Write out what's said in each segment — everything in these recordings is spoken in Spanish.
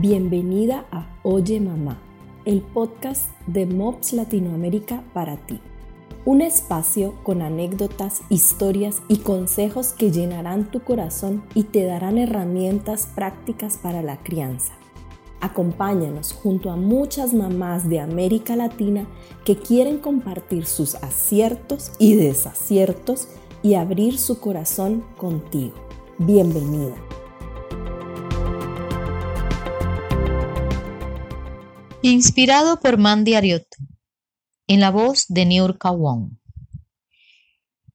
Bienvenida a Oye Mamá, el podcast de MOPS Latinoamérica para ti. Un espacio con anécdotas, historias y consejos que llenarán tu corazón y te darán herramientas prácticas para la crianza. Acompáñanos junto a muchas mamás de América Latina que quieren compartir sus aciertos y desaciertos y abrir su corazón contigo. Bienvenida. Inspirado por Mandy Ariotto, en la voz de Niurka Wong.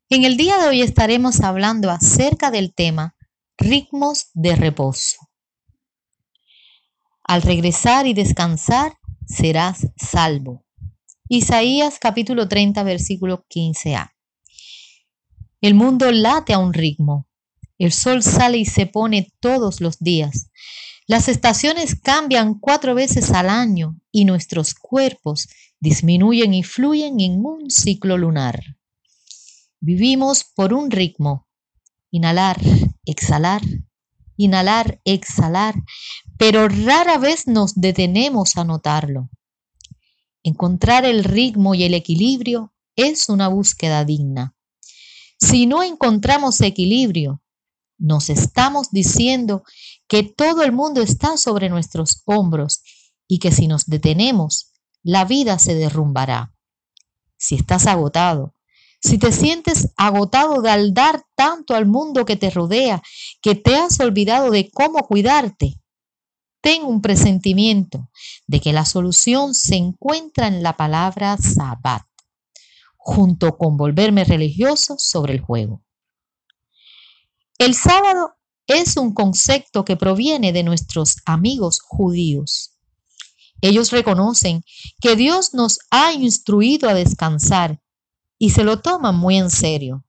En el día de hoy estaremos hablando acerca del tema ritmos de reposo. Al regresar y descansar, serás salvo. Isaías capítulo 30, versículo 15a. El mundo late a un ritmo. El sol sale y se pone todos los días. Las estaciones cambian cuatro veces al año y nuestros cuerpos disminuyen y fluyen en un ciclo lunar. Vivimos por un ritmo. Inhalar, exhalar, inhalar, exhalar, pero rara vez nos detenemos a notarlo. Encontrar el ritmo y el equilibrio es una búsqueda digna. Si no encontramos equilibrio, nos estamos diciendo que todo el mundo está sobre nuestros hombros y que si nos detenemos, la vida se derrumbará. Si estás agotado, si te sientes agotado de al dar tanto al mundo que te rodea, que te has olvidado de cómo cuidarte, ten un presentimiento de que la solución se encuentra en la palabra Sabbat, junto con volverme religioso sobre el juego. El sábado es un concepto que proviene de nuestros amigos judíos. Ellos reconocen que Dios nos ha instruido a descansar y se lo toman muy en serio.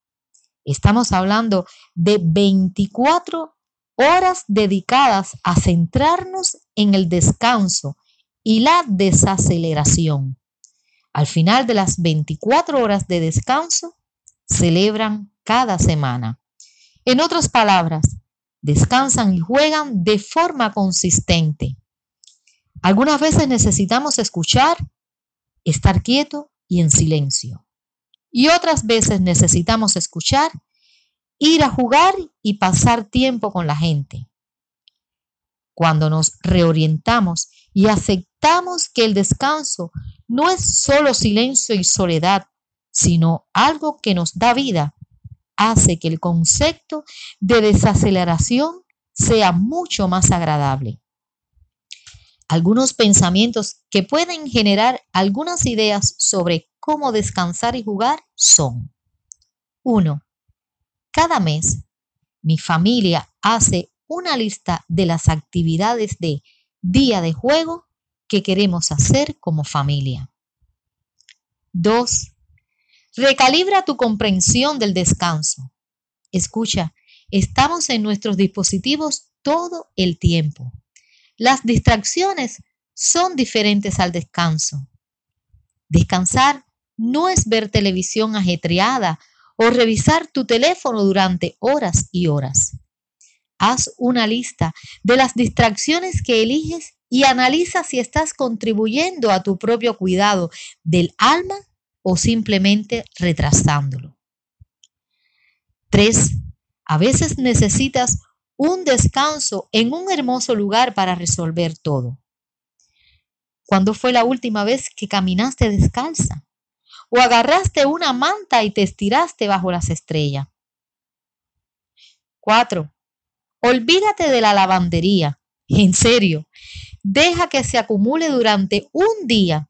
Estamos hablando de 24 horas dedicadas a centrarnos en el descanso y la desaceleración. Al final de las 24 horas de descanso, celebran cada semana. En otras palabras, descansan y juegan de forma consistente. Algunas veces necesitamos escuchar, estar quieto y en silencio. Y otras veces necesitamos escuchar, ir a jugar y pasar tiempo con la gente. Cuando nos reorientamos y aceptamos que el descanso no es solo silencio y soledad, sino algo que nos da vida, hace que el concepto de desaceleración sea mucho más agradable. Algunos pensamientos que pueden generar algunas ideas sobre cómo descansar y jugar son 1. Cada mes mi familia hace una lista de las actividades de día de juego que queremos hacer como familia. 2. Recalibra tu comprensión del descanso. Escucha, estamos en nuestros dispositivos todo el tiempo. Las distracciones son diferentes al descanso. Descansar no es ver televisión ajetreada o revisar tu teléfono durante horas y horas. Haz una lista de las distracciones que eliges y analiza si estás contribuyendo a tu propio cuidado del alma o simplemente retrasándolo. Tres, a veces necesitas un descanso en un hermoso lugar para resolver todo. ¿Cuándo fue la última vez que caminaste descalza? ¿O agarraste una manta y te estiraste bajo las estrellas? Cuatro, olvídate de la lavandería. En serio, deja que se acumule durante un día.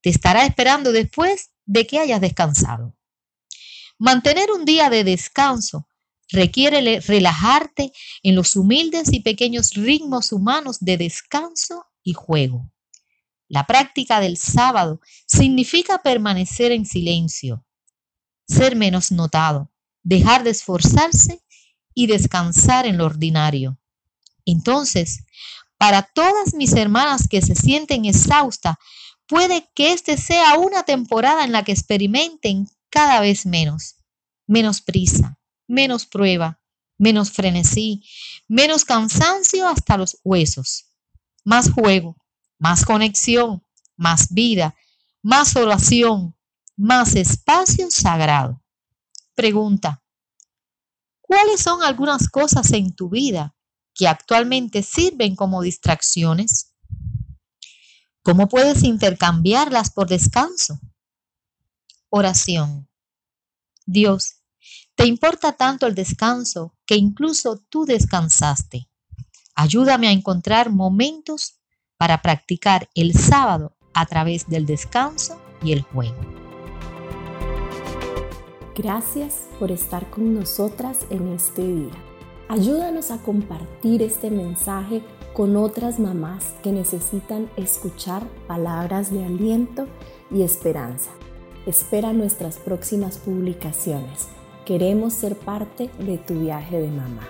Te estará esperando después de que hayas descansado. Mantener un día de descanso requiere relajarte en los humildes y pequeños ritmos humanos de descanso y juego. La práctica del sábado significa permanecer en silencio, ser menos notado, dejar de esforzarse y descansar en lo ordinario. Entonces, para todas mis hermanas que se sienten exhaustas puede que este sea una temporada en la que experimenten cada vez menos, menos prisa, menos prueba, menos frenesí, menos cansancio hasta los huesos. más juego, más conexión, más vida, más oración, más espacio sagrado. Pregunta, ¿cuáles son algunas cosas en tu vida que actualmente sirven como distracciones? ¿Cómo puedes intercambiarlas por descanso? Oración. Dios, te importa tanto el descanso que incluso tú descansaste. Ayúdame a encontrar momentos para practicar el sábado a través del descanso y el juego. Gracias por estar con nosotras en este día. Ayúdanos a compartir este mensaje con otras mamás que necesitan escuchar palabras de aliento y esperanza. Espera nuestras próximas publicaciones. Queremos ser parte de tu viaje de mamá.